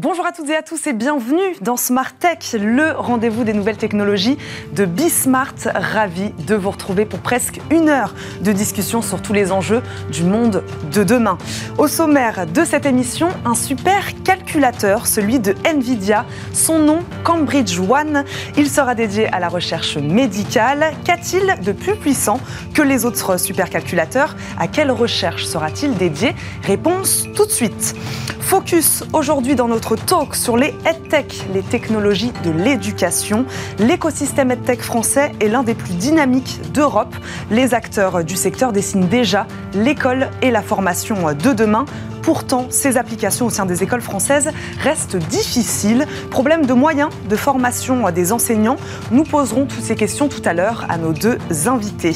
Bonjour à toutes et à tous et bienvenue dans Smart Tech, le rendez-vous des nouvelles technologies de Bismart. Ravi de vous retrouver pour presque une heure de discussion sur tous les enjeux du monde de demain. Au sommaire de cette émission, un super calculateur, celui de Nvidia, son nom Cambridge One. Il sera dédié à la recherche médicale. Qu'a-t-il de plus puissant que les autres supercalculateurs? À quelle recherche sera-t-il dédié? Réponse tout de suite. Focus aujourd'hui dans notre talk sur les EdTech, les technologies de l'éducation. L'écosystème EdTech français est l'un des plus dynamiques d'Europe. Les acteurs du secteur dessinent déjà l'école et la formation de demain. Pourtant, ces applications au sein des écoles françaises restent difficiles. Problème de moyens de formation des enseignants. Nous poserons toutes ces questions tout à l'heure à nos deux invités.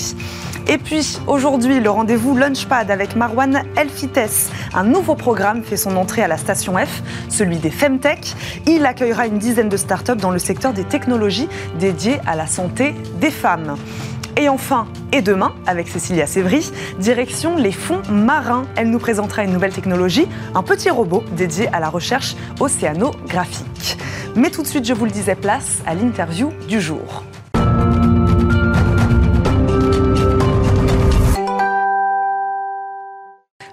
Et puis aujourd'hui, le rendez-vous Launchpad avec Marwan Elfites. Un nouveau programme fait son entrée à la station F, celui des Femtech. Il accueillera une dizaine de startups dans le secteur des technologies dédiées à la santé des femmes. Et enfin, et demain, avec Cécilia Sévry, direction les fonds marins. Elle nous présentera une nouvelle technologie, un petit robot dédié à la recherche océanographique. Mais tout de suite, je vous le disais, place à l'interview du jour.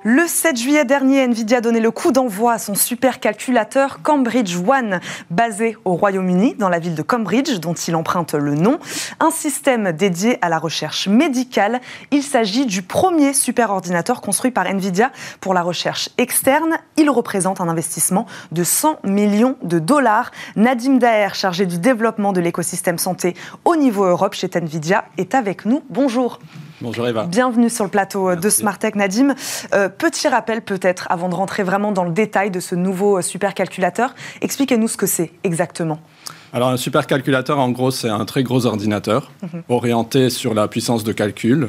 Le 7 juillet dernier, Nvidia a donné le coup d'envoi à son supercalculateur Cambridge One, basé au Royaume-Uni, dans la ville de Cambridge, dont il emprunte le nom. Un système dédié à la recherche médicale. Il s'agit du premier superordinateur construit par Nvidia pour la recherche externe. Il représente un investissement de 100 millions de dollars. Nadim Daher, chargé du développement de l'écosystème santé au niveau Europe chez Nvidia, est avec nous. Bonjour. Bonjour Eva. Bienvenue sur le plateau de Smartech Nadim. Euh, petit rappel peut-être avant de rentrer vraiment dans le détail de ce nouveau euh, supercalculateur. Expliquez-nous ce que c'est exactement. Alors un supercalculateur en gros c'est un très gros ordinateur mhm. orienté sur la puissance de calcul.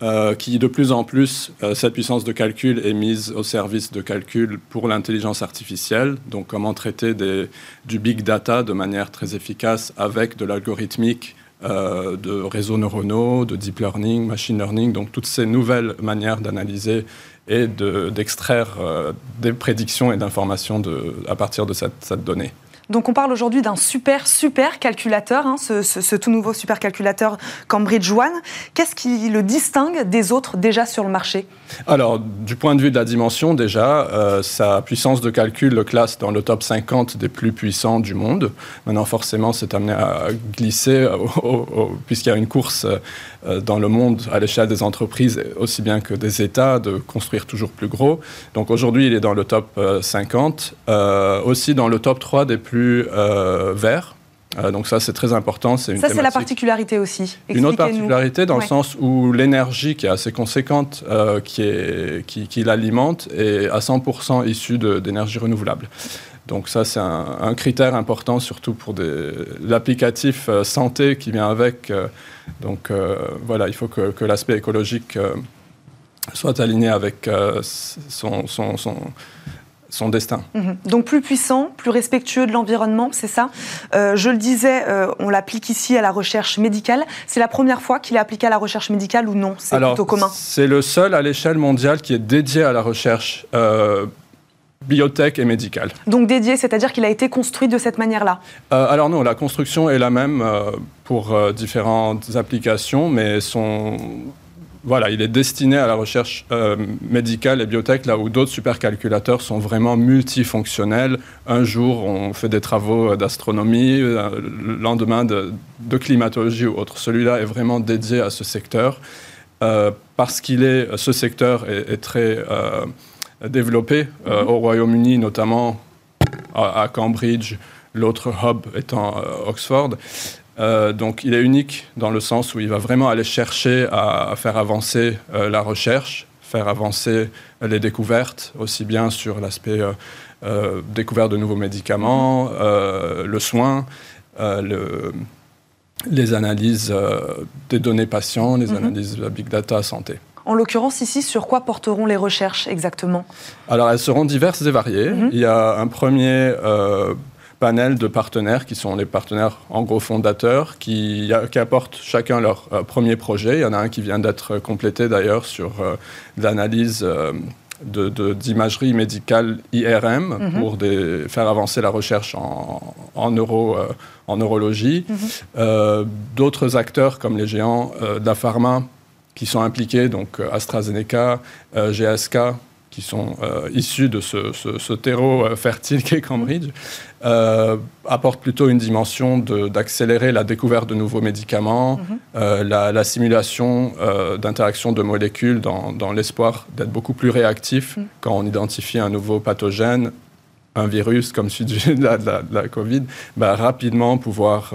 Euh, qui de plus en plus, cette puissance de calcul est mise au service de calcul pour l'intelligence artificielle, donc comment traiter des, du big data de manière très efficace avec de l'algorithmique euh, de réseaux neuronaux, de deep learning, machine learning, donc toutes ces nouvelles manières d'analyser et d'extraire euh, des prédictions et d'informations à partir de cette donnée. Donc on parle aujourd'hui d'un super, super calculateur, hein, ce, tout nouveau supercalculateur Cambridge One. Qu'est-ce qui le distingue des autres déjà sur le marché? Alors, du point de vue de la dimension, déjà, euh, sa puissance de calcul le classe dans le top 50 des plus puissants du monde. Maintenant, forcément, c'est amené à glisser, puisqu'il y a une course euh, dans le monde à l'échelle des entreprises, aussi bien que des États, de construire toujours plus gros. Donc aujourd'hui, il est dans le top 50, euh, aussi dans le top 3 des plus euh, vert. Euh, donc ça, c'est très important. ça, c'est la particularité aussi. Une autre particularité dans le sens où l'énergie qui est assez conséquente, euh, qui, est, qui, l'alimente, est à 100% issue d'énergie renouvelable. Donc ça, c'est un, critère important, surtout pour l'applicatif santé qui vient avec. donc voilà, il faut que, que l'aspect écologique soit aligné avec son, son, son son destin. Mhm. Donc plus puissant, plus respectueux de l'environnement, c'est ça? Euh, Je le disais, euh, on l'applique ici à la recherche médicale. C'est la première fois qu'il est appliqué à la recherche médicale ou non? C'est plutôt commun? C'est le seul à l'échelle mondiale qui est dédié à la recherche euh, biotech et médicale. Donc dédié, c'est-à-dire qu'il a été construit de cette manière-là Alors non, la construction est la même pour différentes applications, mais son voilà, il est destiné à la recherche euh, médicale et biotech, là où d'autres supercalculateurs sont vraiment multifonctionnels. Un jour, on fait des travaux d'astronomie, euh, le lendemain de, climatologie ou autre. Celui-là est vraiment dédié à ce secteur euh, parce qu'il est, ce secteur est, très développé mm-hmm. au Royaume-Uni, notamment à Cambridge, l'autre hub étant Oxford. Euh, donc il est unique dans le sens où il va vraiment aller chercher à, faire avancer euh, la recherche, faire avancer les découvertes, aussi bien sur l'aspect euh, découverte de nouveaux médicaments, le soin, les analyses des données patients, les mhm. analyses de la big data santé. En l'occurrence, ici, sur quoi porteront les recherches exactement? Alors, elles seront diverses et variées. Mhm. Il y a un premier panel de partenaires qui sont les partenaires en gros fondateurs qui, apportent chacun leur euh, premier projet. Il y en a un qui vient d'être complété d'ailleurs sur euh, l'analyse euh, d'imagerie médicale IRM mhm. pour des, faire avancer la recherche en, neuro, en neurologie. Mhm. D'autres acteurs comme les géants de la pharma qui sont impliqués, donc AstraZeneca, GSK, qui sont euh, issus de ce, terreau euh, fertile qu'est Cambridge, euh, apportent plutôt une dimension d'accélérer la découverte de nouveaux médicaments, mhm. la, simulation d'interaction de molécules dans, l'espoir d'être beaucoup plus réactif mhm. quand on identifie un nouveau pathogène, un virus comme celui de la, Covid, bah, rapidement pouvoir...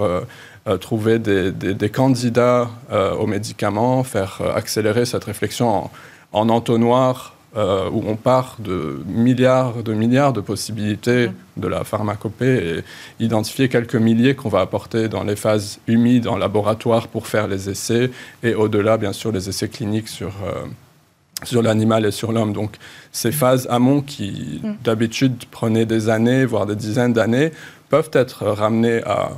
trouver des, candidats aux médicaments, faire accélérer cette réflexion en, en entonnoir euh, où on part de milliards de milliards de possibilités de la pharmacopée et identifier quelques milliers qu'on va apporter dans les phases humides en laboratoire pour faire les essais et au-delà, bien sûr, les essais cliniques sur, euh, sur l'animal et sur l'homme. Donc ces phases amont qui mm. d'habitude prenaient des années, voire des dizaines d'années, peuvent être ramenées à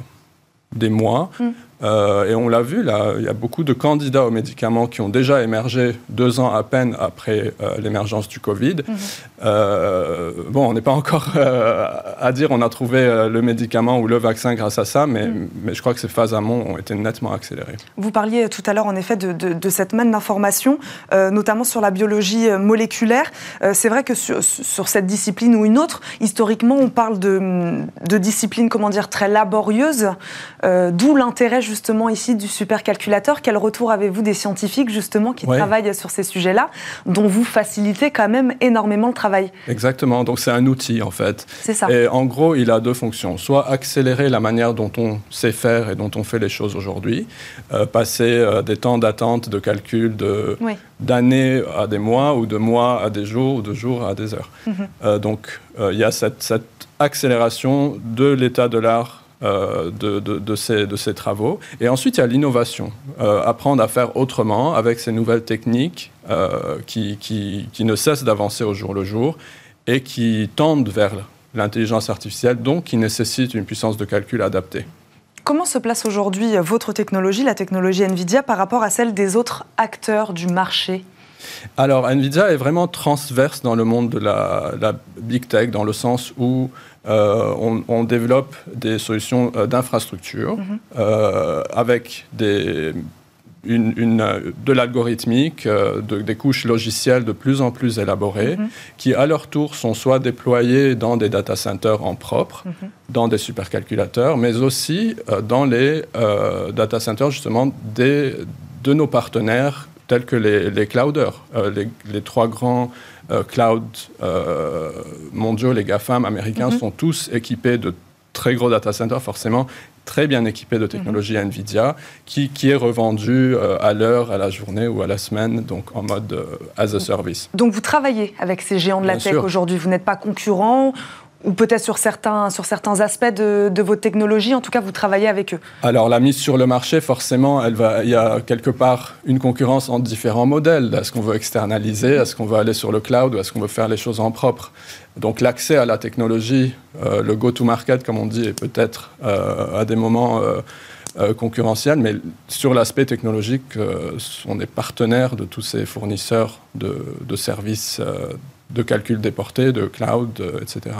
des mois. Mm. Euh, et on l'a vu, là, il y a beaucoup de candidats aux médicaments qui ont déjà émergé deux ans à peine après euh, l'émergence du Covid. Mhm. Euh, bon, on n'est pas encore à dire on a trouvé le médicament ou le vaccin grâce à ça, mais, mhm. mais je crois que ces phases amont ont été nettement accélérées. Vous parliez tout à l'heure, en effet, de, de, cette manne d'informations, notamment sur la biologie moléculaire. C'est vrai que sur, sur, cette discipline ou une autre, historiquement, on parle de, de discipline, comment dire, très laborieuse, d'où l'intérêt justement ici du supercalculateur. Quel retour avez-vous des scientifiques justement qui travaillent sur ces sujets-là, dont vous facilitez quand même énormément le travail? Exactement, donc c'est un outil en fait. C'est ça. Et en gros, il a deux fonctions. Soit accélérer la manière dont on sait faire et dont on fait les choses aujourd'hui, euh, passer euh, des temps d'attente, de calcul de, d'années à des mois ou de mois à des jours ou de jours à des heures. Mhm. Euh, donc il y a cette, cette accélération de l'état de l'art euh, de, de, ces, de, ces, travaux. Et ensuite, il y a l'innovation. Euh, apprendre à faire autrement avec ces nouvelles techniques euh, qui, qui, qui, ne cessent d'avancer au jour le jour et qui tendent vers l'intelligence artificielle, donc qui nécessitent une puissance de calcul adaptée. Comment se place aujourd'hui votre technologie, la technologie NVIDIA, par rapport à celle des autres acteurs du marché? Alors, NVIDIA est vraiment transverse dans le monde de la, la big tech, dans le sens où euh, on, développe des solutions euh, d'infrastructure mhm. euh, avec des, de l'algorithmique, des couches logicielles de plus en plus élaborées, mhm. qui à leur tour sont soit déployées dans des data centers en propre, mhm. dans des supercalculateurs, mais aussi dans les data centers justement des, de nos partenaires tels que les, les clouders, les, les, trois grands euh, cloud euh, mondiaux, les GAFAM américains, mhm. sont tous équipés de très gros data centers, forcément très bien équipés de technologie mhm. NVIDIA, qui, qui, est revendu euh, à l'heure, à la journée ou à la semaine, donc en mode as a service. Donc vous travaillez avec ces géants de la tech aujourd'hui, vous n'êtes pas concurrent ou peut-être sur certains, aspects de, de, votre technologie, en tout cas vous travaillez avec eux. Alors la mise sur le marché, forcément, elle va, il y a quelque part une concurrence entre différents modèles. Est-ce qu'on veut externaliser? Est-ce qu'on veut aller sur le cloud? Ou est-ce qu'on veut faire les choses en propre? Donc l'accès à la technologie, euh, le go-to-market, comme on dit, est peut-être euh, à des moments... Euh, concurrentiel, mais sur l'aspect technologique, on est partenaire de tous ces fournisseurs de, de services de calcul déporté, de cloud, etc.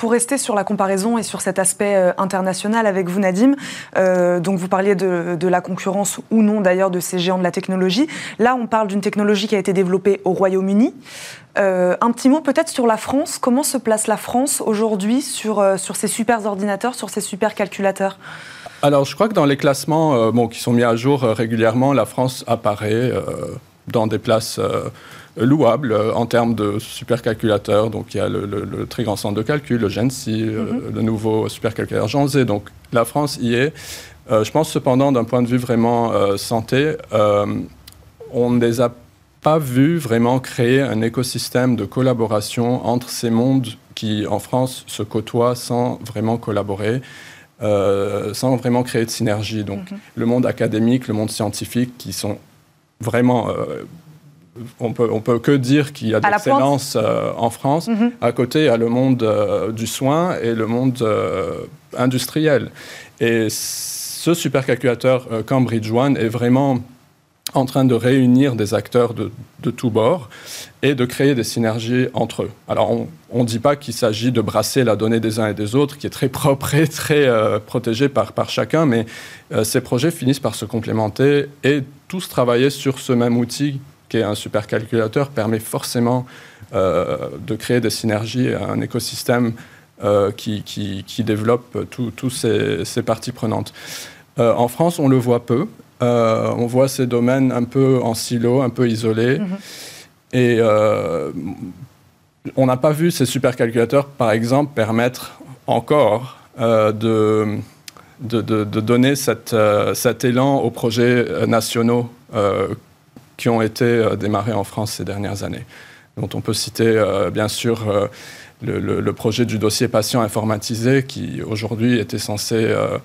Pour rester sur la comparaison et sur cet aspect euh, international avec vous, Nadim, euh, donc vous parliez de, la concurrence ou non d'ailleurs de ces géants de la technologie. Là, on parle d'une technologie qui a été développée au Royaume-Uni. Euh, un petit mot peut-être sur la France. Comment se place la France aujourd'hui sur, ces super ordinateurs, sur ces super calculateurs? Alors, je crois que dans les classements bon, qui sont mis à jour régulièrement, la France apparaît dans des places louable euh, en termes de supercalculateurs. Donc il y a le, très grand centre de calcul, le GENSI, euh, mhm. le nouveau supercalculateur Jean Z. Donc la France y est. Euh, je pense cependant, d'un point de vue vraiment santé, on ne les a pas vus vraiment créer un écosystème de collaboration entre ces mondes qui, en France, se côtoient sans vraiment collaborer. sans vraiment créer de synergie. Donc, mhm. le monde académique, le monde scientifique, qui sont vraiment on peut, on peut que dire qu'il y a de l'excellence euh, en France. Mhm. À côté, il y a le monde euh, du soin et le monde euh, industriel. Et ce supercalculateur Cambridge One est vraiment en train de réunir des acteurs de, de tous bords et de créer des synergies entre eux. Alors, on ne dit pas qu'il s'agit de brasser la donnée des uns et des autres, qui est très propre et très euh, protégée par, par chacun, mais euh, ces projets finissent par se complémenter et tous travailler sur ce même outil qui est un supercalculateur permet forcément euh, de créer des synergies, un écosystème qui, qui, qui, développe toutes ces, ces, parties prenantes. en France, on le voit peu. on voit ces domaines un peu en silo, un peu isolés. Mm-hmm. Et euh, on n'a pas vu ces supercalculateurs, par exemple, permettre encore euh, de, de, de, donner cette, euh, cet élan aux projets nationaux qui ont été démarrés en France ces dernières années. Dont on peut citer, bien sûr, le, projet du dossier patient informatisé qui aujourd'hui était censé euh,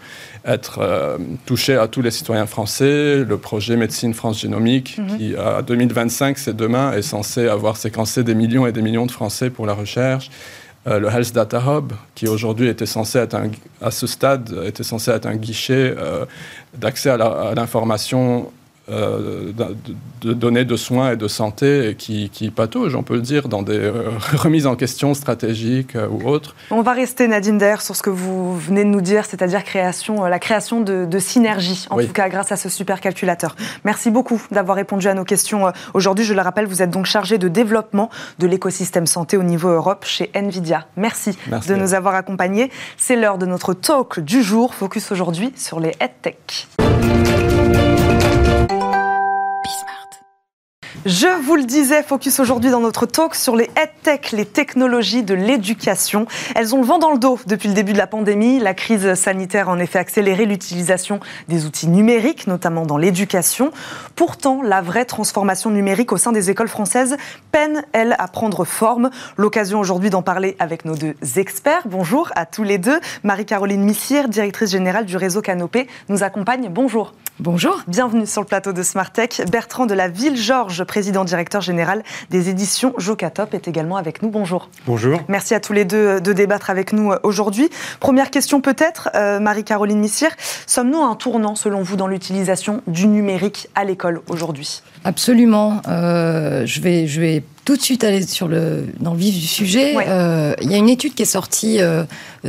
être euh, touché à tous les citoyens français, le projet médecine France génomique mhm. qui à 2025, c'est demain, est censé avoir séquencé des millions et des millions de Français pour la recherche. Euh, le Health Data Hub, qui aujourd'hui était censé être à ce stade était censé être un guichet d'accès à l'information euh, de, données de soins et de santé qui, qui patauge, on peut le dire, dans des euh, remises en question stratégiques euh, ou autres. On va rester, Nadine, d'ailleurs, sur ce que vous venez de nous dire, c'est-à-dire création, la création de, de synergies, en tout cas grâce à ce supercalculateur. Merci beaucoup d'avoir répondu à nos questions aujourd'hui. Je le rappelle, vous êtes donc chargé de développement de l'écosystème santé au niveau Europe chez Nvidia. Merci, Merci. de nous avoir accompagnés. C'est l'heure de notre talk du jour, focus aujourd'hui sur les EdTech. Je vous le disais, focus aujourd'hui dans notre talk sur les EdTech, les technologies de l'éducation. Elles ont le vent dans le dos depuis le début de la pandémie. La crise sanitaire a en effet accéléré l'utilisation des outils numériques, notamment dans l'éducation. Pourtant, la vraie transformation numérique au sein des écoles françaises peine, elle, à prendre forme. L'occasion aujourd'hui d'en parler avec nos deux experts. Bonjour à tous les deux. Marie-Caroline Missière, directrice générale du réseau Canopé, nous accompagne. Bonjour. Bonjour. Bienvenue sur le plateau de Smartech. Bertrand de la Ville-Georges, président directeur général des éditions Jocatop, est également avec nous. Bonjour. Bonjour. Merci à tous les deux de débattre avec nous euh, aujourd'hui. Première question peut-être, euh, Marie-Caroline Missière. Sommes-nous à un tournant, selon vous, dans l'utilisation du numérique à l'école aujourd'hui? Absolument. Euh, je, vais, je vais tout de suite aller sur le, dans le vif du sujet. Euh, il y a une étude qui est sortie euh,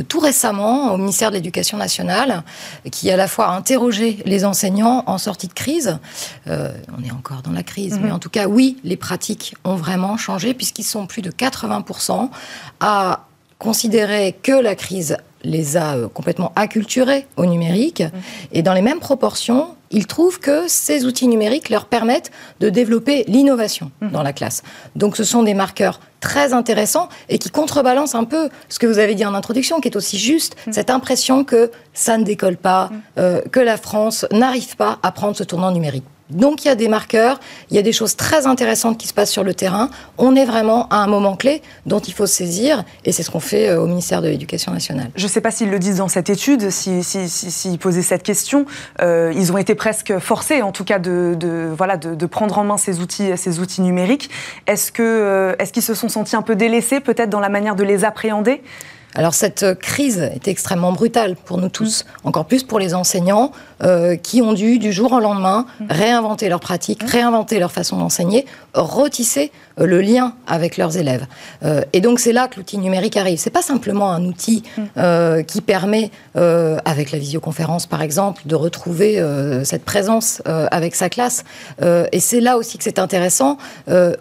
tout récemment au ministère de l'Éducation nationale, qui à la fois a interrogé les enseignants en sortie de crise. Euh, on est encore dans la crise, mhm. mais en tout cas, oui, les pratiques ont vraiment changé, puisqu'ils sont plus de 80% à considérer que la crise les a complètement acculturés au numérique. Mhm. Et dans les mêmes proportions, ils trouvent que ces outils numériques leur permettent de développer l'innovation mmh. dans la classe. Donc ce sont des marqueurs très intéressants et qui contrebalancent un peu ce que vous avez dit en introduction, qui est aussi juste, mmh. cette impression que ça ne décolle pas, mmh. euh, que la France n'arrive pas à prendre ce tournant numérique. Donc il y a des marqueurs, il y a des choses très intéressantes qui se passent sur le terrain. On est vraiment à un moment clé dont il faut se saisir et c'est ce qu'on fait euh, au ministère de l'Éducation nationale. Je ne sais pas s'ils le disent dans cette étude, s'ils si, si, posaient cette question. Euh, ils ont été presque forcés, en tout cas, de, voilà, de, prendre en main ces outils, ces outils numériques. Est-ce qu'ils euh, est qu'ils se sont sentis un peu délaissés peut-être dans la manière de les appréhender? Alors cette crise est extrêmement brutale pour nous tous, encore plus pour les enseignants euh, qui ont dû du jour au lendemain réinventer leurs pratiques, réinventer leur façon d'enseigner, retisser euh, le lien avec leurs élèves. Euh, et donc c'est là que l'outil numérique arrive. C'est pas simplement un outil qui permet, avec la visioconférence par exemple, de retrouver cette présence avec sa classe. et c'est là aussi que c'est intéressant.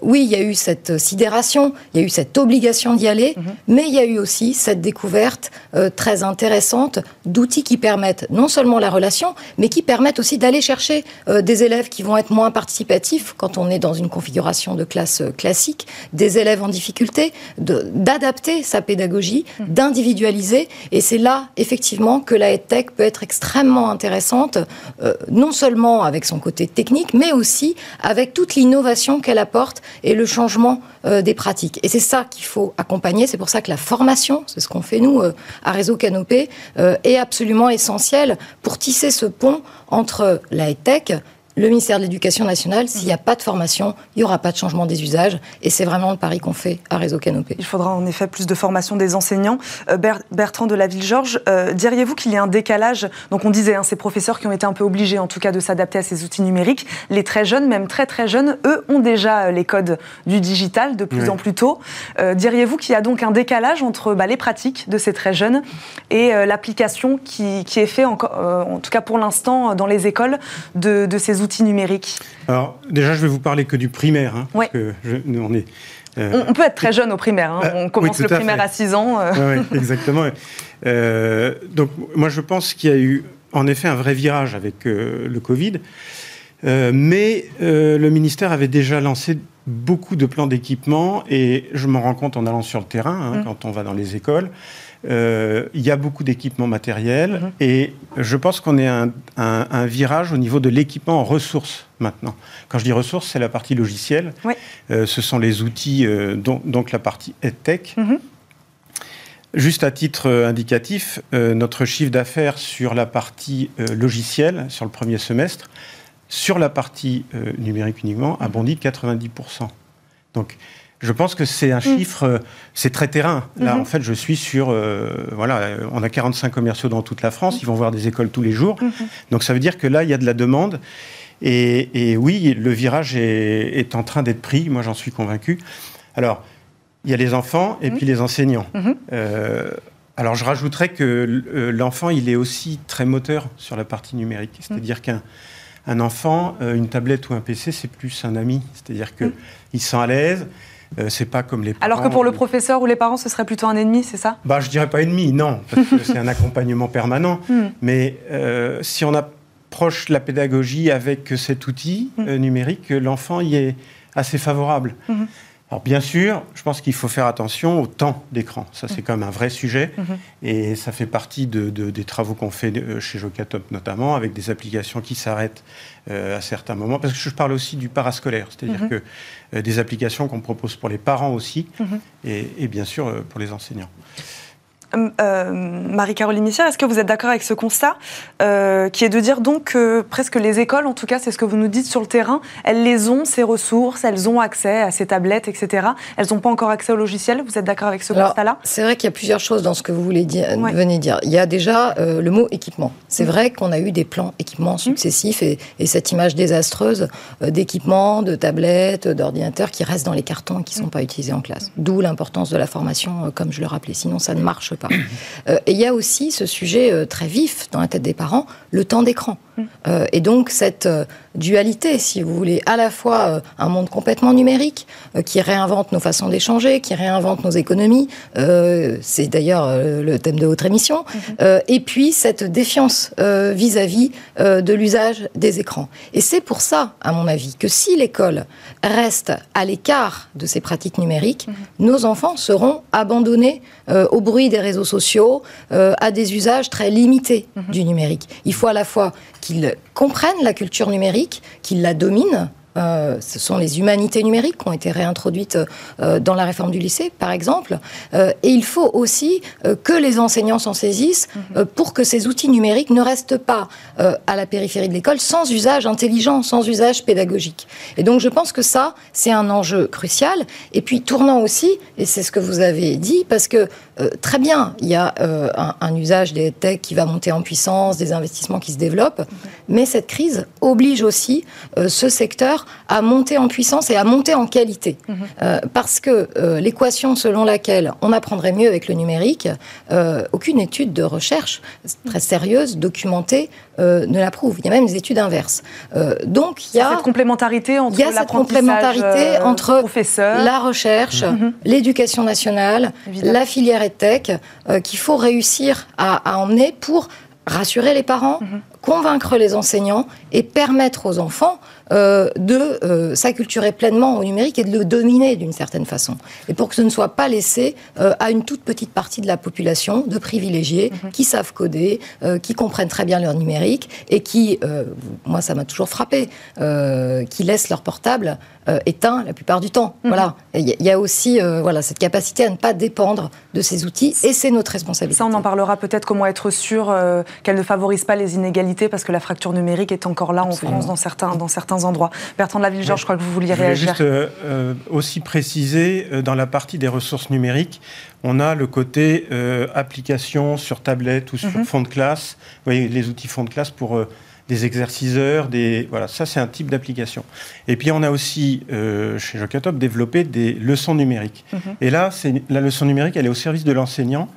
oui, il y a eu cette sidération, il y a eu cette obligation d'y aller, mhm. mais il y a eu aussi cette découverte très intéressante d'outils qui permettent non seulement la relation, mais qui permettent aussi d'aller chercher euh, des élèves qui vont être moins participatifs quand on est dans une configuration de classe euh, classique, des élèves en difficulté, d'adapter sa pédagogie, mmh. d'individualiser. Et c'est là, effectivement, que la EdTech peut être extrêmement intéressante, euh, non seulement avec son côté technique, mais aussi avec toute l'innovation qu'elle apporte et le changement des pratiques. Et c'est ça qu'il faut accompagner. C'est pour ça que la formation, c'est ce qu'on fait nous à Réseau Canopé, est absolument essentielle pour tisser ce pont entre la tech le ministère de l'Éducation nationale, s'il n'y a pas de formation, il n'y aura pas de changement des usages. Et c'est vraiment le pari qu'on fait à Réseau Canopé. Il faudra en effet plus de formation des enseignants. Euh, Bertrand de la Ville-Georges, euh, diriez-vous qu'il y a un décalage? Donc on disait, hein, ces professeurs qui ont été un peu obligés en tout cas de s'adapter à ces outils numériques. Les très jeunes, même très très jeunes, eux ont déjà euh, les codes du digital de plus en plus tôt. diriez-vous qu'il y a donc un décalage entre bah, les pratiques de ces très jeunes et l'application qui, est fait, en, en tout cas pour l'instant, dans les écoles de, de ces outils numériques Alors, déjà, je vais vous parler que du primaire. Hein, on, est, euh, on, peut être très jeune au primaire. Hein. Euh, on commence le primaire à, 6 ans. Euh. Oui, exactement. donc, moi, je pense qu'il y a eu, en effet, un vrai virage avec le Covid. mais le ministère avait déjà lancé beaucoup de plans d'équipement et je m'en rends compte en allant sur le terrain, hein, mmh. quand on va dans les écoles. Euh, il y a beaucoup d'équipements matériels mhm. et je pense qu'on est un, un, virage au niveau de l'équipement en ressources maintenant. Quand je dis ressources, c'est la partie logicielle. Euh, ce sont les outils, euh, donc, la partie EdTech. Mhm. Juste à titre indicatif, notre chiffre d'affaires sur la partie logicielle, sur le premier semestre, sur la partie numérique uniquement, a bondi de 90%. Donc, je pense que c'est un mm. chiffre, euh, c'est très terrain. Là, mm-hmm. en fait, je suis sur, euh, voilà, on a 45 commerciaux dans toute la France, ils vont voir des écoles tous les jours. Mm-hmm. Donc ça veut dire que là, il y a de la demande. Et, oui, le virage est, en train d'être pris, moi j'en suis convaincu. Alors, il y a les enfants et mm-hmm. puis les enseignants. Euh, alors je rajouterais que l'enfant, il est aussi très moteur sur la partie numérique. C'est-à-dire qu'un un enfant, une tablette ou un PC, c'est plus un ami. C'est-à-dire qu'il il se sent à l'aise, euh, c'est pas comme les parents. Alors que pour le professeur ou les parents, ce serait plutôt un ennemi, c'est ça? Bah, je dirais pas ennemi, non, parce que c'est un accompagnement permanent. Hmm. Mais euh, si on approche la pédagogie avec cet outil hmm. euh, numérique, l'enfant y est assez favorable. Hmm. Alors bien sûr, je pense qu'il faut faire attention au temps d'écran. Ça, c'est quand même un vrai sujet. Et ça fait partie de, des travaux qu'on fait chez Jocatop notamment, avec des applications qui s'arrêtent à certains moments. Parce que je parle aussi du parascolaire. C'est-à-dire que euh, des applications qu'on propose pour les parents aussi, et, bien sûr euh, pour les enseignants. Euh, euh, Marie-Caroline Missière, est-ce que vous êtes d'accord avec ce constat, euh, qui est de dire donc que presque les écoles, en tout cas, c'est ce que vous nous dites sur le terrain, elles les ont, ces ressources, elles ont accès à ces tablettes, etc. Elles n'ont pas encore accès au logiciel. Vous êtes d'accord avec ce constat-là? C'est vrai qu'il y a plusieurs choses dans ce que vous voulez dire, venez dire. Il y a déjà le mot équipement. C'est mm. vrai qu'on a eu des plans équipements mm. successifs et, cette image désastreuse d'équipements, de tablettes, d'ordinateurs qui restent dans les cartons et qui ne sont mm. pas utilisés en classe. D'où l'importance de la formation, comme je le rappelais. Sinon, ça ne marche pas. Euh, et il y a aussi ce sujet euh, très vif dans la tête des parents, le temps d'écran. Euh, et donc cette dualité, si vous voulez, à la fois un monde complètement numérique qui réinvente nos façons d'échanger, qui réinvente nos économies, c'est d'ailleurs le thème de votre émission, mhm. et puis cette défiance vis-à-vis de l'usage des écrans. Et c'est pour ça, à mon avis, que si l'école reste à l'écart de ces pratiques numériques, mhm. nos enfants seront abandonnés au bruit des réseaux sociaux euh, à des usages très limités mhm. du numérique. Il faut à la fois qu'ils comprennent la culture numérique, qu'ils la dominent, euh, ce sont les humanités numériques qui ont été réintroduites euh, dans la réforme du lycée, par exemple. Euh, et il faut aussi que les enseignants s'en saisissent mhm. pour que ces outils numériques ne restent pas à la périphérie de l'école sans usage intelligent, sans usage pédagogique. Et donc je pense que ça, c'est un enjeu crucial. Et puis tournant aussi, et c'est ce que vous avez dit, parce que très bien, il y a un, usage des tech qui va monter en puissance, des investissements qui se développent, mhm. mais cette crise oblige aussi ce secteur à monter en puissance et à monter en qualité. Euh, parce que euh, l'équation selon laquelle on apprendrait mieux avec le numérique, euh, aucune étude de recherche très sérieuse, documentée, ne la prouve. Il y a même des études inverses. donc il y a cette complémentarité entre il cette complémentarité entre la recherche, mhm. l'éducation nationale, la filière EdTech, qu'il faut réussir à, emmener pour rassurer les parents, mhm. convaincre les enseignants et permettre aux enfants de s'acculturer pleinement au numérique et de le dominer d'une certaine façon. Et pour que ce ne soit pas laissé à une toute petite partie de la population de privilégiés mhm. qui savent coder, qui comprennent très bien leur numérique et qui, moi ça m'a toujours frappé, qui laissent leur portable euh, éteint la plupart du temps. Mhm. Voilà. Il y, a aussi euh, voilà, cette capacité à ne pas dépendre de ces outils et c'est notre responsabilité. Ça, on en parlera peut-être comment être sûr euh, qu'elle ne favorise pas les inégalités parce que la fracture numérique est encore là en France dans certains, dans certains endroits. Bertrand de la Ville-Georges, je crois que vous vouliez réagir. Je voulais juste aussi préciser, dans la partie des ressources numériques, on a le côté application sur tablette ou sur mhm. fond de classe. Vous voyez, les outils fond de classe pour des exerciceurs, des voilà, ça c'est un type d'application. Et puis on a aussi euh, chez Jocatop développé des leçons numériques. Mhm. Et là, la leçon numérique, elle est au service de l'enseignant.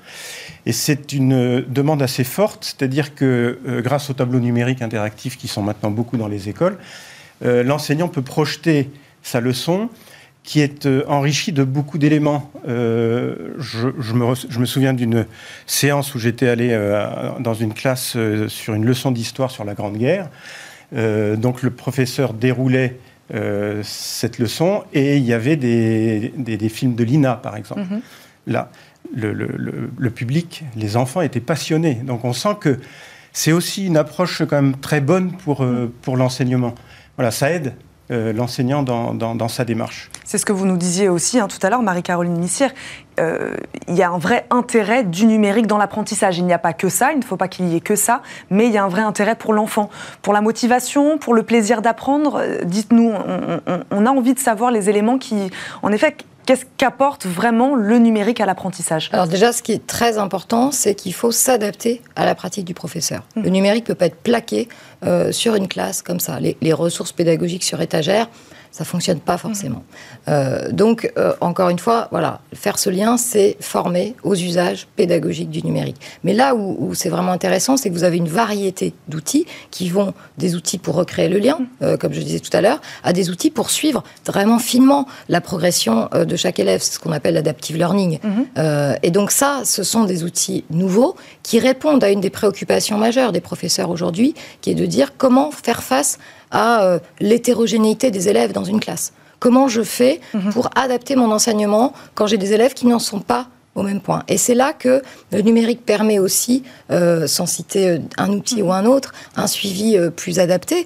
Et c'est une demande assez forte, c'est-à-dire que euh, grâce aux tableaux numériques interactifs qui sont maintenant beaucoup dans les écoles, euh, l'enseignant peut projeter sa leçon qui est euh, enrichi de beaucoup d'éléments. Euh, je, me, souviens d'une séance où j'étais allé dans une classe sur une leçon d'histoire sur la Grande Guerre. donc le professeur déroulait cette leçon et il y avait des, films de Lina, par exemple. Mm-hmm. Là, le, public, les enfants étaient passionnés. Donc on sent que c'est aussi une approche quand même très bonne pour, pour l'enseignement. Voilà, ça aide euh, l'enseignant dans, sa démarche. C'est ce que vous nous disiez aussi hein, tout à l'heure, Marie-Caroline Missière. Euh, il y a un vrai intérêt du numérique dans l'apprentissage. Il n'y a pas que ça, il ne faut pas qu'il y ait que ça, mais il y a un vrai intérêt pour l'enfant, pour la motivation, pour le plaisir d'apprendre. Euh, dites-nous, on, a envie de savoir les éléments qui, en effet, Qu'est-ce qu'apporte vraiment le numérique à l'apprentissage? Alors déjà, ce qui est très important, c'est qu'il faut s'adapter à la pratique du professeur. Mmh. Le numérique ne peut pas être plaqué euh, sur une classe comme ça. Les, les ressources pédagogiques sur étagère, ça fonctionne pas forcément. Euh, donc, euh, encore une fois, voilà, faire ce lien, c'est former aux usages pédagogiques du numérique. Mais là où, c'est vraiment intéressant, c'est que vous avez une variété d'outils qui vont des outils pour recréer le lien, euh, comme je disais tout à l'heure, à des outils pour suivre vraiment finement la progression de chaque élève. Ce qu'on appelle l'adaptive learning. Mhm. et donc ça, ce sont des outils nouveaux qui répondent à une des préoccupations majeures des professeurs aujourd'hui, qui est de dire comment faire face à l'hétérogénéité des élèves dans une classe. Comment je fais mhm. pour adapter mon enseignement quand j'ai des élèves qui n'en sont pas au même point. Et c'est là que le numérique permet aussi, euh, sans citer euh, un outil ou un autre, un suivi euh, plus adapté.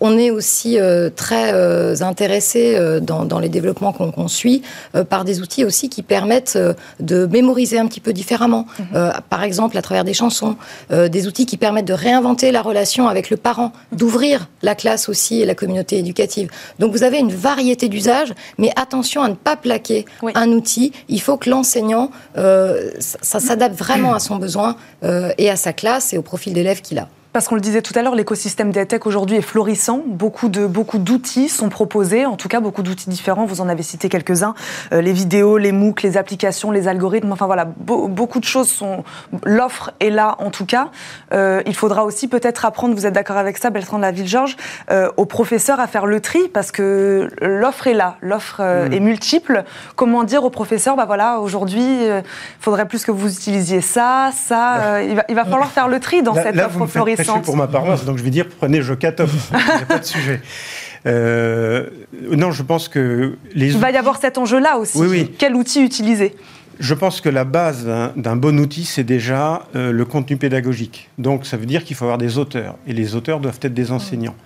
on est aussi très intéressé dans, les développements qu'on suit par des outils aussi qui permettent de mémoriser un petit peu différemment. Mhm. par exemple, à travers des chansons, des outils qui permettent de réinventer la relation avec le parent, d'ouvrir la classe aussi et la communauté éducative. Donc vous avez une variété d'usages, mais attention à ne pas plaquer un outil. Il faut que l'enseignant euh, ça, s'adapte vraiment à son besoin euh, et à sa classe et au profil d'élève qu'il a. Parce qu'on le disait tout à l'heure, l'écosystème des tech aujourd'hui est florissant. Beaucoup de beaucoup d'outils sont proposés, en tout cas beaucoup d'outils différents. Vous en avez cité quelques-uns euh, les vidéos, les MOOC, les applications, les algorithmes. Enfin voilà, beaucoup de choses sont. L'offre est là, en tout cas. Euh, il faudra aussi peut-être apprendre. Vous êtes d'accord avec ça, Bertrand de la Ville Georges, euh, aux professeurs à faire le tri parce que l'offre est là, l'offre mm. est multiple. Comment dire aux professeurs, bah voilà, aujourd'hui, il faudrait plus que vous utilisiez ça, ça. il, va, il, va, falloir faire le tri dans cette offre florissante pour ma paroisse, donc je vais dire prenez Jocatop, il n'y a pas de sujet. Euh, non, je pense que les. Il va y avoir cet enjeu-là aussi. Oui, Quel outil utiliser? Je pense que la base d'un bon outil, c'est déjà euh, le contenu pédagogique. Donc, ça veut dire qu'il faut avoir des auteurs. Et les auteurs doivent être des enseignants.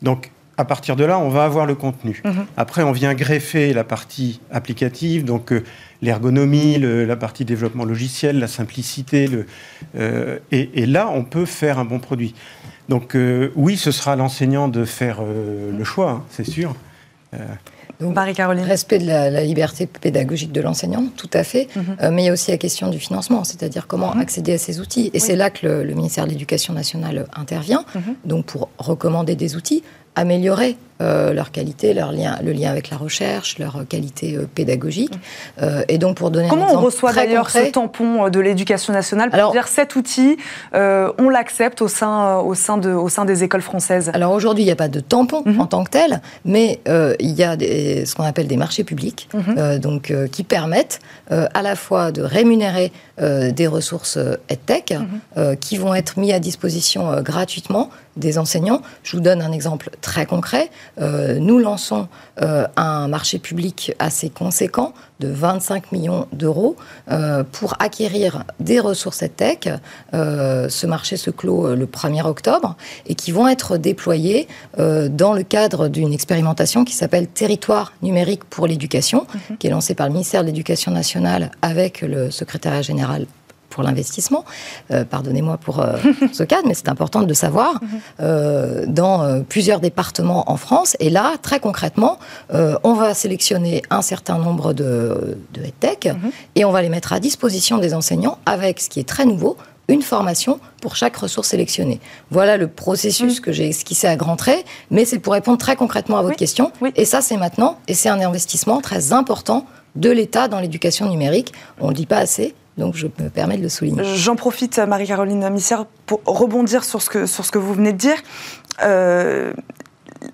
Donc, à partir de là, on va avoir le contenu. Mhm. Après, on vient greffer la partie applicative, donc euh, l'ergonomie, la partie développement logiciel, la simplicité. Le, euh, et, là, on peut faire un bon produit. Donc euh, oui, ce sera l'enseignant de faire le choix, hein, c'est sûr. Donc, Marie-Caroline. Respect de la, liberté pédagogique de l'enseignant, tout à fait. Mhm. mais il y a aussi la question du financement, c'est-à-dire comment mhm. accéder à ces outils. Et c'est là que le, ministère de l'Éducation nationale intervient, donc pour recommander des outils améliorer euh, leur qualité, leur lien, le lien avec la recherche, leur qualité euh, pédagogique. Euh, et donc pour donner Comment un exemple on reçoit d'ailleurs ce tampon de l'éducation nationale pour dire cet outil, on l'accepte au sein, au, sein de, au sein des écoles françaises? Alors aujourd'hui, il n'y a pas de tampon mhm. en tant que tel, mais il y a des, ce qu'on appelle des marchés publics, mhm. donc qui permettent à la fois de rémunérer des ressources EdTech mhm. qui vont être mis à disposition gratuitement des enseignants. Je vous donne un exemple très concret. Euh, nous lançons euh, un marché public assez conséquent de 25 millions d'euros euh, pour acquérir des ressources tech. ce marché se clôt le 1er octobre et qui vont être déployés dans le cadre d'une expérimentation qui s'appelle Territoire numérique pour l'éducation, mhm. qui est lancée par le ministère de l'Éducation nationale avec le secrétariat général pour l'investissement. Euh, pardonnez-moi pour euh, ce cadre, mais c'est important de savoir. Mhm. Euh, dans plusieurs départements en France, et là, très concrètement, on va sélectionner un certain nombre de, de tech mhm. et on va les mettre à disposition des enseignants avec ce qui est très nouveau, une formation pour chaque ressource sélectionnée. Voilà le processus mhm. que j'ai esquissé à grands traits, mais c'est pour répondre très concrètement à votre question. Et ça, c'est maintenant, et c'est un investissement très important de l'État dans l'éducation numérique. On ne le dit pas assez, donc je me permets de le souligner. J'en profite, Marie-Caroline Missière, pour rebondir sur ce que, sur ce que vous venez de dire. Euh,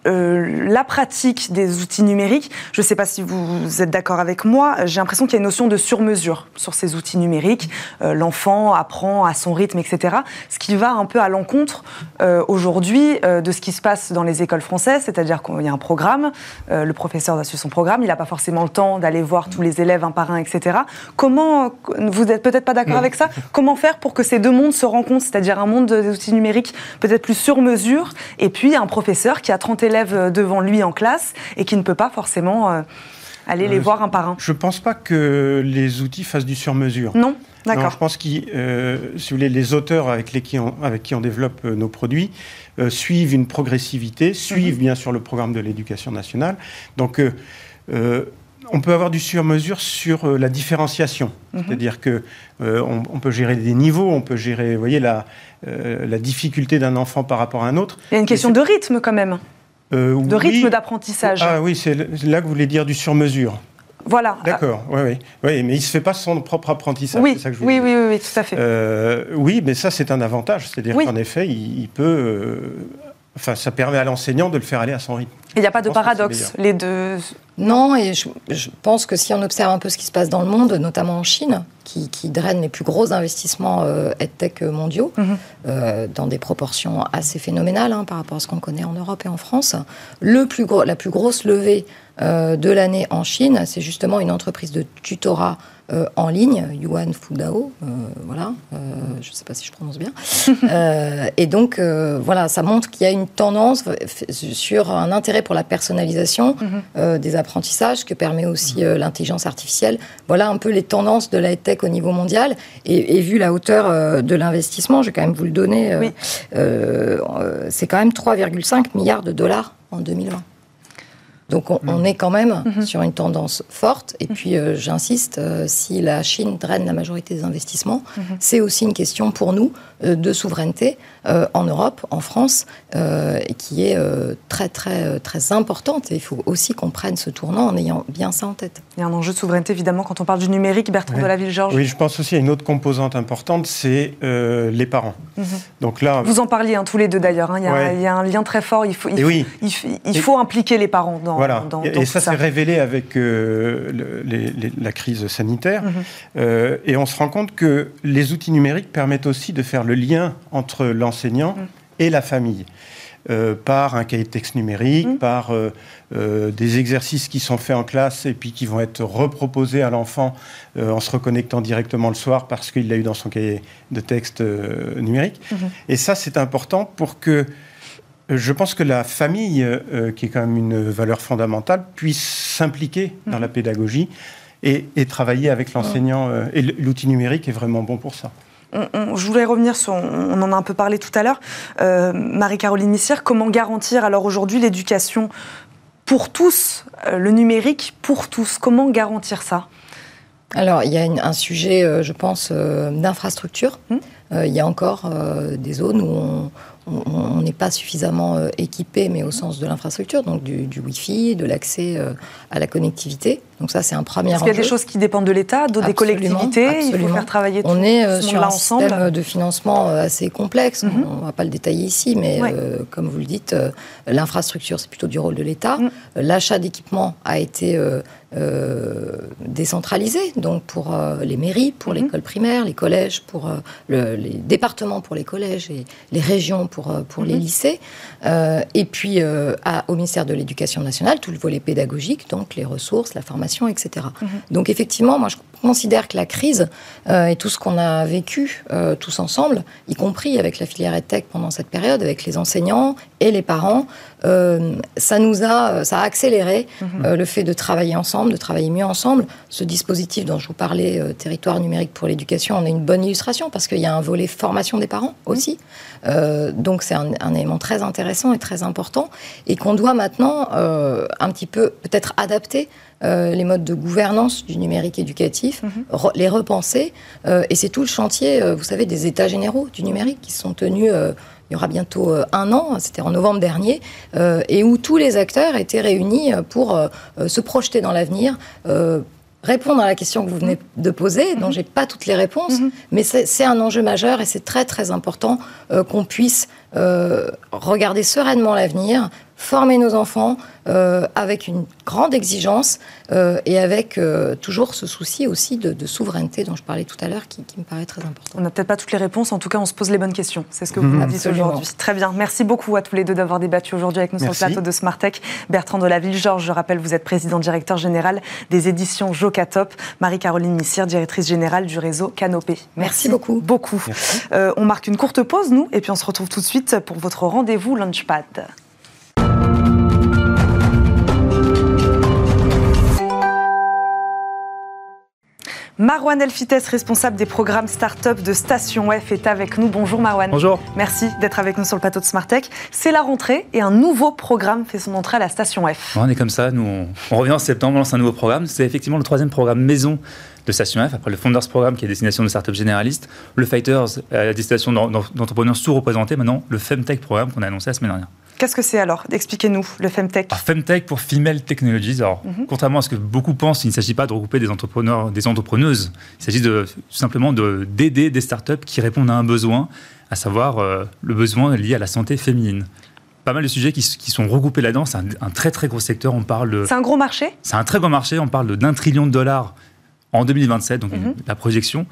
euh, la pratique des outils numériques, je ne sais pas si vous êtes d'accord avec moi, j'ai l'impression qu'il y a une notion de sur-mesure sur ces outils numériques. Euh, l'enfant apprend à son rythme, etc. Ce qui va un peu à l'encontre euh, aujourd'hui de ce qui se passe dans les écoles françaises, c'est-à-dire qu'il y a un programme, le professeur a suivre son programme, il n'a pas forcément le temps d'aller voir tous les élèves un par un, etc. Comment, vous n'êtes peut-être pas d'accord avec ça, comment faire pour que ces deux mondes se rencontrent, c'est-à-dire un monde des outils numériques peut-être plus sur mesure, et puis un professeur qui a 30 élèves élèves devant lui en classe et qui ne peut pas forcément euh, aller les euh, voir un par un. Je ne pense pas que les outils fassent du sur-mesure. Non D'accord. Je pense que euh, si vous voulez, les auteurs avec, les qui on, avec qui on développe nos produits suivent une progressivité, suivent mhm. bien sûr le programme de l'éducation nationale. Donc, on peut avoir du sur-mesure sur la différenciation. Mhm. C'est-à-dire que on, on, peut gérer des niveaux, on peut gérer, vous voyez, la, la difficulté d'un enfant par rapport à un autre. Il y a une question de rythme quand même. Euh, de rythme d'apprentissage. Ah oui, c'est là que vous voulez dire du sur-mesure. Voilà. D'accord, oui, oui. oui. Mais il ne se fait pas son propre apprentissage, oui, ça que je oui, oui, oui, oui, tout à fait. Euh, oui, mais ça, c'est un avantage. C'est-à-dire qu'en effet, il, peut. Euh, enfin, ça permet à l'enseignant de le faire aller à son rythme. Il n'y a pas de paradoxe. Les deux non, et je, pense que si on observe un peu ce qui se passe dans le monde, notamment en Chine, qui, draine les plus gros investissements euh, EdTech mondiaux, mhm. euh, dans des proportions assez phénoménales hein, par rapport à ce qu'on connaît en Europe et en France, le plus gros, la plus grosse levée euh, de l'année en Chine, c'est justement une entreprise de tutorat euh, en ligne, Yuan Fudao, euh, voilà, euh, je ne sais pas si je prononce bien. et donc, voilà, ça montre qu'il y a une tendance sur un intérêt pour la personnalisation mhm. des apprentissages que permet aussi l'intelligence artificielle. Voilà un peu les tendances de la tech au niveau mondial. Et, vu la hauteur de l'investissement, je vais quand même vous le donner, c'est quand même 3,5 milliards de dollars en 2020. Donc on, mm. est quand même mm-hmm. sur une tendance forte. Et puis euh, j'insiste, euh, si la Chine draine la majorité des investissements, mm-hmm. c'est aussi une question pour nous euh, de souveraineté en Europe, en France, qui est très très très importante. Et il faut aussi qu'on prenne ce tournant en ayant bien ça en tête. Il y a un enjeu de souveraineté évidemment quand on parle du numérique, Bertrand de la Ville-Georges. Oui, je pense aussi à une autre composante importante, c'est les parents. Mm-hmm. Donc là, vous en parliez hein, tous les deux d'ailleurs. Hein. il, y a un lien très fort. Il faut, il, il, faut impliquer les parents dans voilà. et, ça, s'est révélé avec euh, la crise sanitaire. Mhm. Euh, et on se rend compte que les outils numériques permettent aussi de faire le lien entre l'enseignant mhm. et la famille. Euh, par un cahier de texte numérique, mhm. par des exercices qui sont faits en classe et puis qui vont être reproposés à l'enfant en se reconnectant directement le soir parce qu'il l'a eu dans son cahier de texte numérique. Et ça, c'est important pour que je pense que la famille, euh, qui est quand même une valeur fondamentale, puisse s'impliquer dans la pédagogie et, travailler avec l'enseignant. Euh, et l'outil numérique est vraiment bon pour ça. je voulais revenir sur, on en a un peu parlé tout à l'heure, euh, Marie-Caroline Missière, comment garantir alors aujourd'hui l'éducation pour tous, le numérique pour tous? Comment garantir ça? Alors, il y a un sujet, je pense, d'infrastructure. Hum. il y a encore des zones où on, on n'est pas suffisamment euh, équipé, mais au sens de l'infrastructure, donc du, du Wi-Fi, de l'accès euh, à la connectivité. Donc ça, c'est un premier Est-ce qu'il y a des choses qui dépendent de l'État, d'autres des collectivités absolument. Il faut faire travailler On est euh, sur un système de financement assez complexe. Mhm. On ne va pas le détailler ici, mais comme vous le dites, l'infrastructure, c'est plutôt du rôle de l'État. Mhm. L'achat d'équipements a été décentralisé, donc pour les mairies, pour mhm. l'école primaire, les collèges, pour les départements pour les collèges et les régions pour, pour les mhm. lycées. et puis au ministère de l'Éducation nationale, tout le volet pédagogique, donc les ressources, la formation, etc. Mhm. Donc effectivement, moi je considère que la crise et tout ce qu'on a vécu tous ensemble, y compris avec la filière EdTech pendant cette période, avec les enseignants et les parents, ça nous a, ça a accéléré mhm. le fait de travailler ensemble, de travailler mieux ensemble. Ce dispositif dont je vous parlais, territoire numérique pour l'éducation, on a une bonne illustration parce qu'il y a un volet formation des parents aussi. Euh, donc c'est un, élément très intéressant et très important et qu'on doit maintenant euh, un petit peu peut-être adapter euh, les modes de gouvernance du numérique éducatif, mhm. les repenser. et c'est tout le chantier, vous savez, des états généraux du numérique qui sont tenus il y aura bientôt un an, c'était en novembre dernier, et où tous les acteurs étaient réunis pour se projeter dans l'avenir, répondre à la question que vous venez de poser, dont mhm. j'ai pas toutes les réponses, mhm. mais c'est un enjeu majeur et c'est très très important euh, qu'on puisse euh, regarder sereinement l'avenir, former nos enfants euh, avec une grande exigence euh, et avec euh, toujours ce souci aussi de, souveraineté dont je parlais tout à l'heure qui, me paraît très important. On n'a peut-être pas toutes les réponses, en tout cas on se pose les bonnes questions. C'est ce que vous mmh, dites aujourd'hui. Très bien. Merci beaucoup à tous les deux d'avoir débattu aujourd'hui avec nous sur le plateau de Smartech. Bertrand de la Ville, Georges, je rappelle, vous êtes président directeur général des éditions Jocatop. Marie-Caroline Missire, directrice générale du réseau Canopé. Merci, beaucoup. Beaucoup. on marque une courte pause, nous, et puis on se retrouve tout de suite pour votre rendez-vous Launchpad. Marwan Elfites, responsable des programmes start-up de Station F, est avec nous. Bonjour Marwan. Bonjour. Merci d'être avec nous sur le plateau de Smartech. C'est la rentrée et un nouveau programme fait son entrée à la Station F. On est comme ça, nous on, revient en septembre, on lance un nouveau programme. C'est effectivement le troisième programme maison de Station F, après le Founders Programme qui est destination de start-up généralistes, le Fighters à destination d'entrepreneurs sous-représentés, maintenant le Femtech Programme qu'on a annoncé la semaine dernière. Qu'est-ce que c'est alors Expliquez-nous, le Femtech. Femtech pour Female Technologies. Alors, mhm. contrairement à ce que beaucoup pensent, il ne s'agit pas de regrouper des entrepreneurs, des entrepreneuses. Il s'agit de, tout simplement d'aider des startups qui répondent à un besoin, à savoir euh, le besoin lié à la santé féminine pas mal de sujets qui, sont regroupés là-dedans. C'est un, très très gros secteur. On parle. C'est un gros marché? C'est un très gros marché. On parle d'un trillion de dollars en 2027, donc mhm. la projection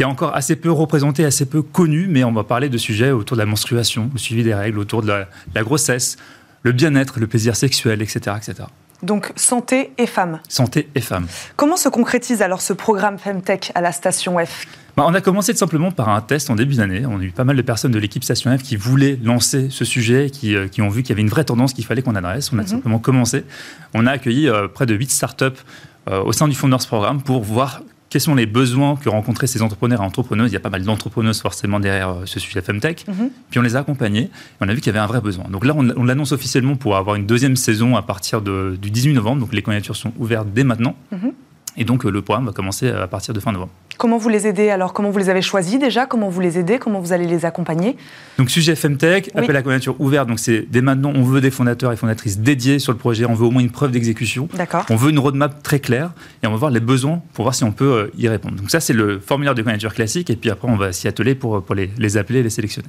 qui est encore assez peu représenté, assez peu connu, mais on va parler de sujets autour de la menstruation, le suivi des règles, autour de la, grossesse, le bien-être, le plaisir sexuel, etc., etc. Donc santé et femmes. Santé et femmes. Comment se concrétise alors ce programme Femtech à la station F? Bah, On a commencé tout simplement par un test en début d'année. On a eu pas mal de personnes de l'équipe Station F qui voulaient lancer ce sujet, qui, euh, qui ont vu qu'il y avait une vraie tendance qu'il fallait qu'on adresse. On a tout mhm. simplement commencé. On a accueilli euh, près de 8 startups euh, au sein du Founders Programme pour voir quels sont les besoins que rencontraient ces entrepreneurs et entrepreneuses? Il y a pas mal d'entrepreneuses forcément derrière euh, ce sujet Femtech. Mhm. Puis on les a accompagnés et on a vu qu'il y avait un vrai besoin. Donc là, on, l'annonce officiellement pour avoir une deuxième saison à partir du 18 novembre. Donc les candidatures sont ouvertes dès maintenant. Mhm. Et donc euh, le programme va commencer à partir de fin novembre. Comment vous les aidez alors? Comment vous les avez choisis déjà? Comment vous les aidez? Comment vous allez les accompagner? Donc sujet Femtech, appel à candidature ouverte. Donc c'est dès maintenant, on veut des fondateurs et fondatrices dédiés sur le projet. On veut au moins une preuve d'exécution. D'accord. On veut une roadmap très claire et on va voir les besoins pour voir si on peut euh, y répondre. Donc ça c'est le formulaire de candidature classique et puis après on va s'y atteler pour, pour les, les, appeler et les sélectionner.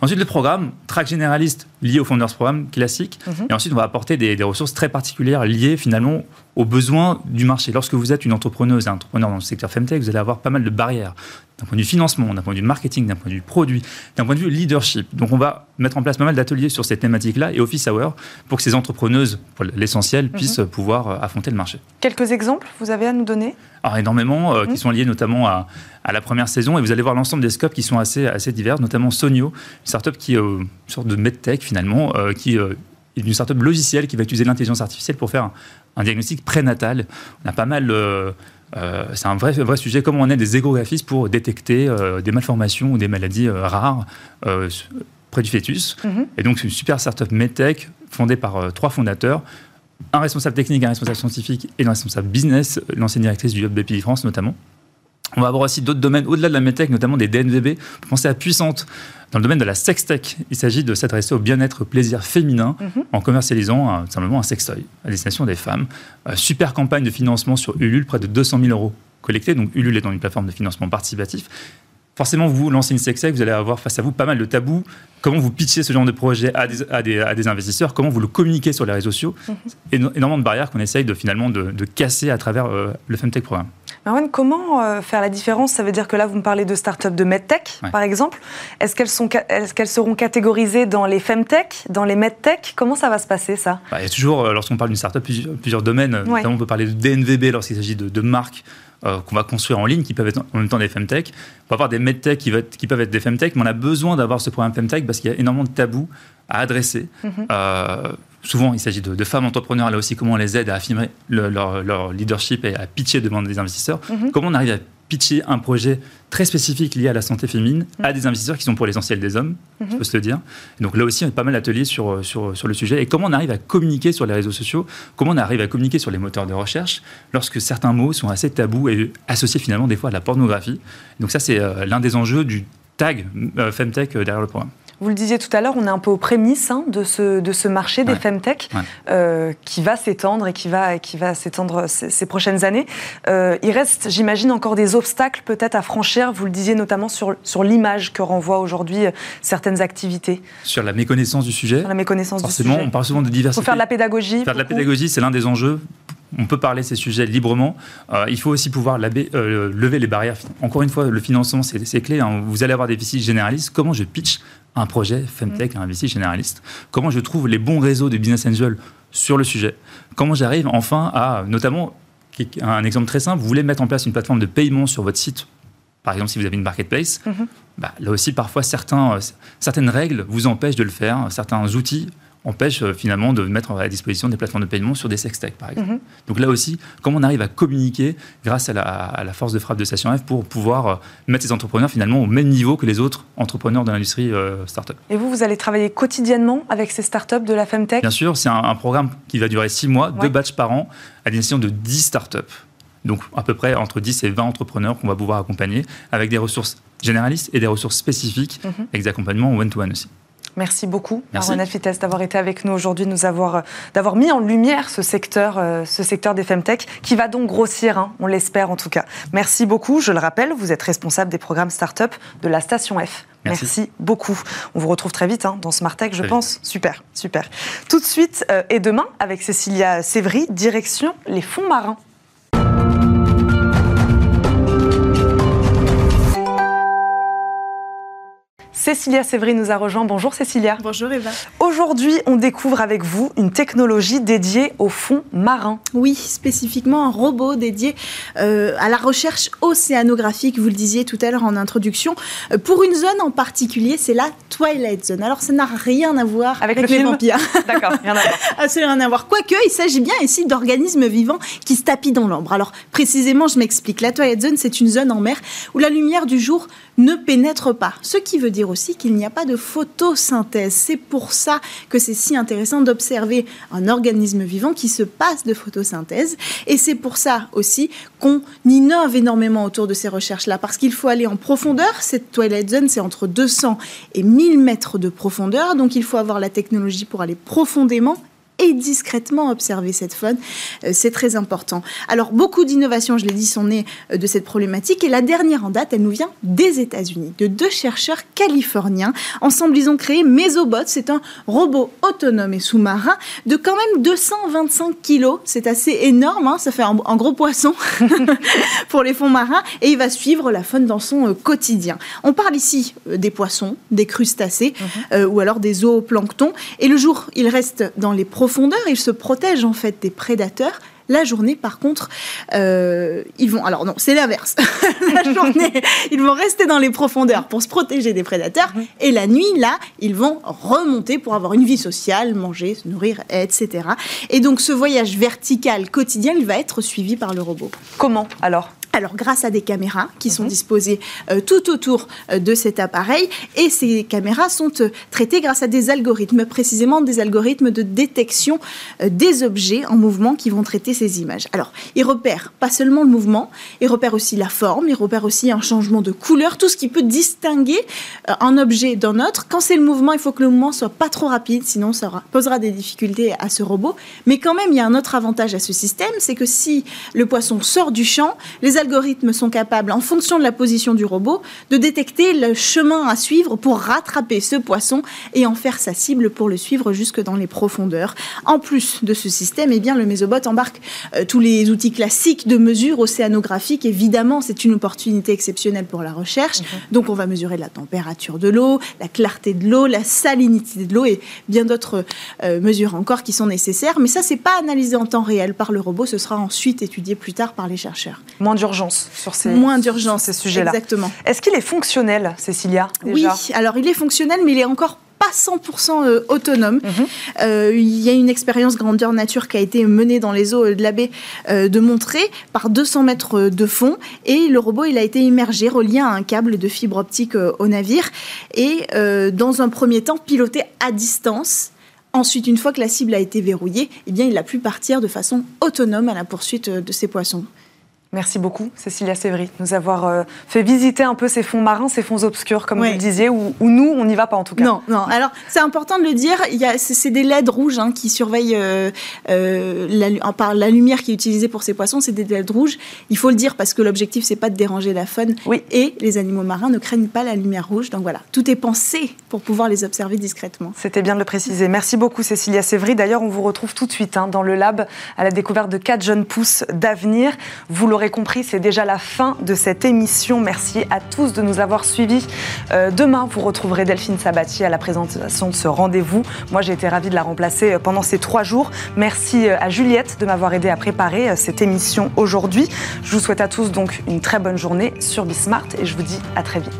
Ensuite le programme, track généraliste lié au Founders Programme classique. Mhm. Et ensuite on va apporter des, des ressources très particulières liées finalement aux besoins du marché. Lorsque vous êtes une entrepreneuse, un entrepreneur dans le secteur Femtech, vous allez avoir pas mal de barrières d'un point de vue financement, d'un point de vue marketing, d'un point de vue produit, d'un point de vue leadership. Donc on va mettre en place pas mal d'ateliers sur ces thématiques-là et Office Hour pour que ces entrepreneuses, pour l'essentiel, mhm. puissent pouvoir euh, affronter le marché. Quelques exemples, vous avez à nous donner? Alors énormément, euh, qui mhm. sont liés notamment à, à, la première saison et vous allez voir l'ensemble des scopes qui sont assez, assez divers, notamment Sonio, une startup qui est euh, une sorte de medtech finalement, qui est une startup logicielle qui va utiliser l'intelligence artificielle pour faire un diagnostic prénatal. On a pas mal. Euh, euh, c'est un vrai, vrai sujet, comment on est des échographistes pour détecter euh, des malformations ou des maladies rares près du fœtus. Mhm. Et donc, c'est une super startup MedTech fondée par trois fondateurs un responsable technique, un responsable scientifique et un responsable business, l'ancienne directrice du Hub BPI France notamment. On va avoir aussi d'autres domaines au-delà de la medtech, notamment des DNVB. Pensez à Puissante. Dans le domaine de la sextech, il s'agit de s'adresser au bien-être plaisir féminin mhm. en commercialisant simplement un sextoy à destination des femmes. Euh, super campagne de financement sur Ulule, près de 200 000 euros collectés. Donc Ulule est dans une plateforme de financement participatif. Forcément, vous lancez une sextech, vous allez avoir face à vous pas mal de tabous. Comment vous pitchez ce genre de projet à des, investisseurs? Comment vous le communiquez sur les réseaux sociaux? Mhm. Énormément de barrières qu'on essaye de, finalement de, casser à travers euh, le Femtech Programme. Marwan, comment euh, faire la différence? Ça veut dire que là, vous me parlez de start-up de MedTech, par exemple. Est-ce qu'elles sont, est qu'elles seront catégorisées dans les FemTech, dans les MedTech? Comment ça va se passer, ça? Bah, Il y a toujours, euh, lorsqu'on parle d'une start-up, plusieurs, domaines. Notamment, on peut parler de DNVB lorsqu'il s'agit de, de marques euh, qu'on va construire en ligne qui peuvent être en même temps des femtech. On va avoir des medtech qui, qui peuvent être des femtech, mais on a besoin d'avoir ce programme femtech parce qu'il y a énormément de tabous à adresser. Mhm. Euh, souvent, il s'agit de, femmes entrepreneurs, là aussi, comment on les aide à affirmer leur, leadership et à pitcher devant des investisseurs. Mhm. Comment on arrive à pitcher un projet très spécifique lié à la santé féminine à mm. des investisseurs qui sont pour l'essentiel des hommes, il faut mm-hmm. se le dire. donc là aussi, on a pas mal d'ateliers sur, sur, sur le sujet. Et comment on arrive à communiquer sur les réseaux sociaux, comment on arrive à communiquer sur les moteurs de recherche lorsque certains mots sont assez tabous et associés finalement des fois à la pornographie? Donc ça, c'est euh, l'un des enjeux du tag euh, Femtech euh, derrière le programme. Vous le disiez tout à l'heure, on est un peu aux prémices hein, de, ce, de ce marché des femtech euh, qui va s'étendre et qui va, qui va s'étendre ces, prochaines années. Euh, il reste, j'imagine, encore des obstacles peut-être à franchir. Vous le disiez notamment sur, sur l'image que renvoient aujourd'hui euh, certaines activités. Sur la méconnaissance du sujet. Sur la méconnaissance Forcément, du sujet. on parle souvent de diversité. Il faut faire de la pédagogie. Faire de la pédagogie, c'est l'un des enjeux on peut parler de ces sujets librement. il faut aussi pouvoir lever les barrières. Encore une fois, le financement, c'est clé. Hein. Vous allez avoir des déficits généralistes. Comment je pitch un projet Femtech, mm. un VC généraliste Comment je trouve les bons réseaux de business angels sur le sujet? Comment j'arrive enfin à, notamment, un exemple très simple, vous voulez mettre en place une plateforme de paiement sur votre site par exemple, si vous avez une marketplace, mm-hmm. bah, là aussi, parfois, certains, euh, certaines règles vous empêchent de le faire, certains outils empêche euh, finalement de mettre à disposition des plateformes de paiement sur des sextech, par exemple. Mhm. Donc là aussi, comment on arrive à communiquer grâce à la, force de frappe de Station F pour pouvoir euh, mettre ces entrepreneurs finalement au même niveau que les autres entrepreneurs de l'industrie euh, startup. Et vous, vous allez travailler quotidiennement avec ces startups de la Femtech? Bien sûr, c'est un, programme qui va durer six mois, deux batchs par an, à destination de 10 startups. Donc à peu près entre 10 et 20 entrepreneurs qu'on va pouvoir accompagner avec des ressources généralistes et des ressources spécifiques mhm. avec des accompagnements one-to-one aussi. Merci beaucoup, Marwan Fites, d'avoir été avec nous aujourd'hui, nous avoir, euh, d'avoir mis en lumière ce secteur, euh, ce secteur des Femtech, qui va donc grossir, hein, on l'espère en tout cas. Merci beaucoup. Je le rappelle, vous êtes responsable des programmes start-up de la Station F. Merci. beaucoup. On vous retrouve très vite hein, dans Smart Tech, je pense. Super, super. Tout de suite euh, et demain, avec Cécilia Sévry, direction les fonds marins. Cécilia Sévry nous a rejoint. Bonjour Cécilia. Bonjour Eva. Aujourd'hui, on découvre avec vous une technologie dédiée au fond marin. Oui, spécifiquement un robot dédié euh, à la recherche océanographique, vous le disiez tout à l'heure en introduction, euh, pour une zone en particulier, c'est la Twilight Zone. Alors ça n'a rien à voir avec, le les film. vampires. D'accord, rien à voir. Absolument rien à voir. Quoique, il s'agit bien ici d'organismes vivants qui se tapissent dans l'ombre. Alors précisément, je m'explique. La Twilight Zone, c'est une zone en mer où la lumière du jour ne pénètre pas. Ce qui veut dire aussi qu'il n'y a pas de photosynthèse. C'est pour ça que c'est si intéressant d'observer un organisme vivant qui se passe de photosynthèse. Et c'est pour ça aussi qu'on innove énormément autour de ces recherches-là, parce qu'il faut aller en profondeur. Cette Twilight Zone, c'est entre 200 et 1000 mètres de profondeur, donc il faut avoir la technologie pour aller profondément et discrètement observer cette faune. Euh, c'est très important. Alors, beaucoup d'innovations, je l'ai dit, sont nées euh, de cette problématique. Et la dernière en date, elle nous vient des États-Unis, de deux chercheurs californiens. Ensemble, ils ont créé Mesobot. C'est un robot autonome et sous-marin de quand même 225 kilos. C'est assez énorme. Hein. ça fait un, gros poisson pour les fonds marins. Et il va suivre la faune dans son euh, quotidien. On parle ici des poissons, des crustacés mhm. ou alors des zooplanctons. Et le jour, il reste dans les profondeur, ils se protègent en fait des prédateurs. La journée, par contre, euh, ils vont. Alors non, c'est l'inverse. la journée, ils vont rester dans les profondeurs pour se protéger des prédateurs. Mhm. Et la nuit, là, ils vont remonter pour avoir une vie sociale, manger, se nourrir, etc. Et donc, ce voyage vertical quotidien, il va être suivi par le robot. Comment alors? Alors grâce à des caméras qui sont mhm. disposées euh, tout autour euh, de cet appareil et ces caméras sont euh, traitées grâce à des algorithmes, précisément des algorithmes de détection des objets en mouvement qui vont traiter ces images. Alors ils repèrent pas seulement le mouvement, ils repèrent aussi la forme, ils repèrent aussi un changement de couleur, tout ce qui peut distinguer un objet d'un autre. Quand c'est le mouvement, il faut que le mouvement soit pas trop rapide, sinon ça posera des difficultés à ce robot. Mais quand même, il y a un autre avantage à ce système, c'est que si le poisson sort du champ, les algorithmes sont capables, en fonction de la position du robot, de détecter le chemin à suivre pour rattraper ce poisson et en faire sa cible pour le suivre jusque dans les profondeurs. En plus de ce système, eh bien, le Mésobot embarque euh, tous les outils classiques de mesure océanographique. Évidemment, c'est une opportunité exceptionnelle pour la recherche. Mhm. Donc, on va mesurer la température de l'eau, la clarté de l'eau, la salinité de l'eau et bien d'autres euh, mesures encore qui sont nécessaires. Mais ça, c'est pas analysé en temps réel par le robot. Ce sera ensuite étudié plus tard par les chercheurs. Moins d'urgence sur ces, Moins d'urgence, ces sujets-là. Exactement. Est-ce qu'il est fonctionnel, Cécilia déjà Oui, alors il est fonctionnel, mais il est encore pas 100% euh, autonome. Mhm. Euh, il y a une expérience grandeur nature qui a été menée dans les eaux de la baie euh, de Montré par 200 mètres de fond et le robot il a été immergé, relié à un câble de fibre optique au navire et dans un premier temps piloté à distance Ensuite, une fois que la cible a été verrouillée, eh bien, il a pu partir de façon autonome à la poursuite de ses poissons. Merci beaucoup, Cécilia Sévry, de nous avoir euh, fait visiter un peu ces fonds marins, ces fonds obscurs, comme vous le disiez, où, nous, on n'y va pas en tout cas. Non, non. Alors, c'est important de le dire, c'est des LED rouges hein, qui surveillent euh, euh, la, par la lumière qui est utilisée pour ces poissons, c'est des LED rouges. Il faut le dire parce que l'objectif, c'est pas de déranger la faune. Oui. Et les animaux marins ne craignent pas la lumière rouge. Donc voilà, tout est pensé pour pouvoir les observer discrètement. C'était bien de le préciser. Merci beaucoup, Cécilia Sévry. D'ailleurs, on vous retrouve tout de suite hein, dans le lab à la découverte de quatre jeunes pousses d'avenir. Vous l'aurez compris, c'est déjà la fin de cette émission. Merci à tous de nous avoir suivis. Euh, demain, vous retrouverez Delphine Sabati à la présentation de ce rendez-vous. Moi, j'ai été ravie de la remplacer euh, pendant ces trois jours. Merci euh, à Juliette de m'avoir aidé à préparer cette émission aujourd'hui. Je vous souhaite à tous donc une très bonne journée sur Bismart et je vous dis à très vite.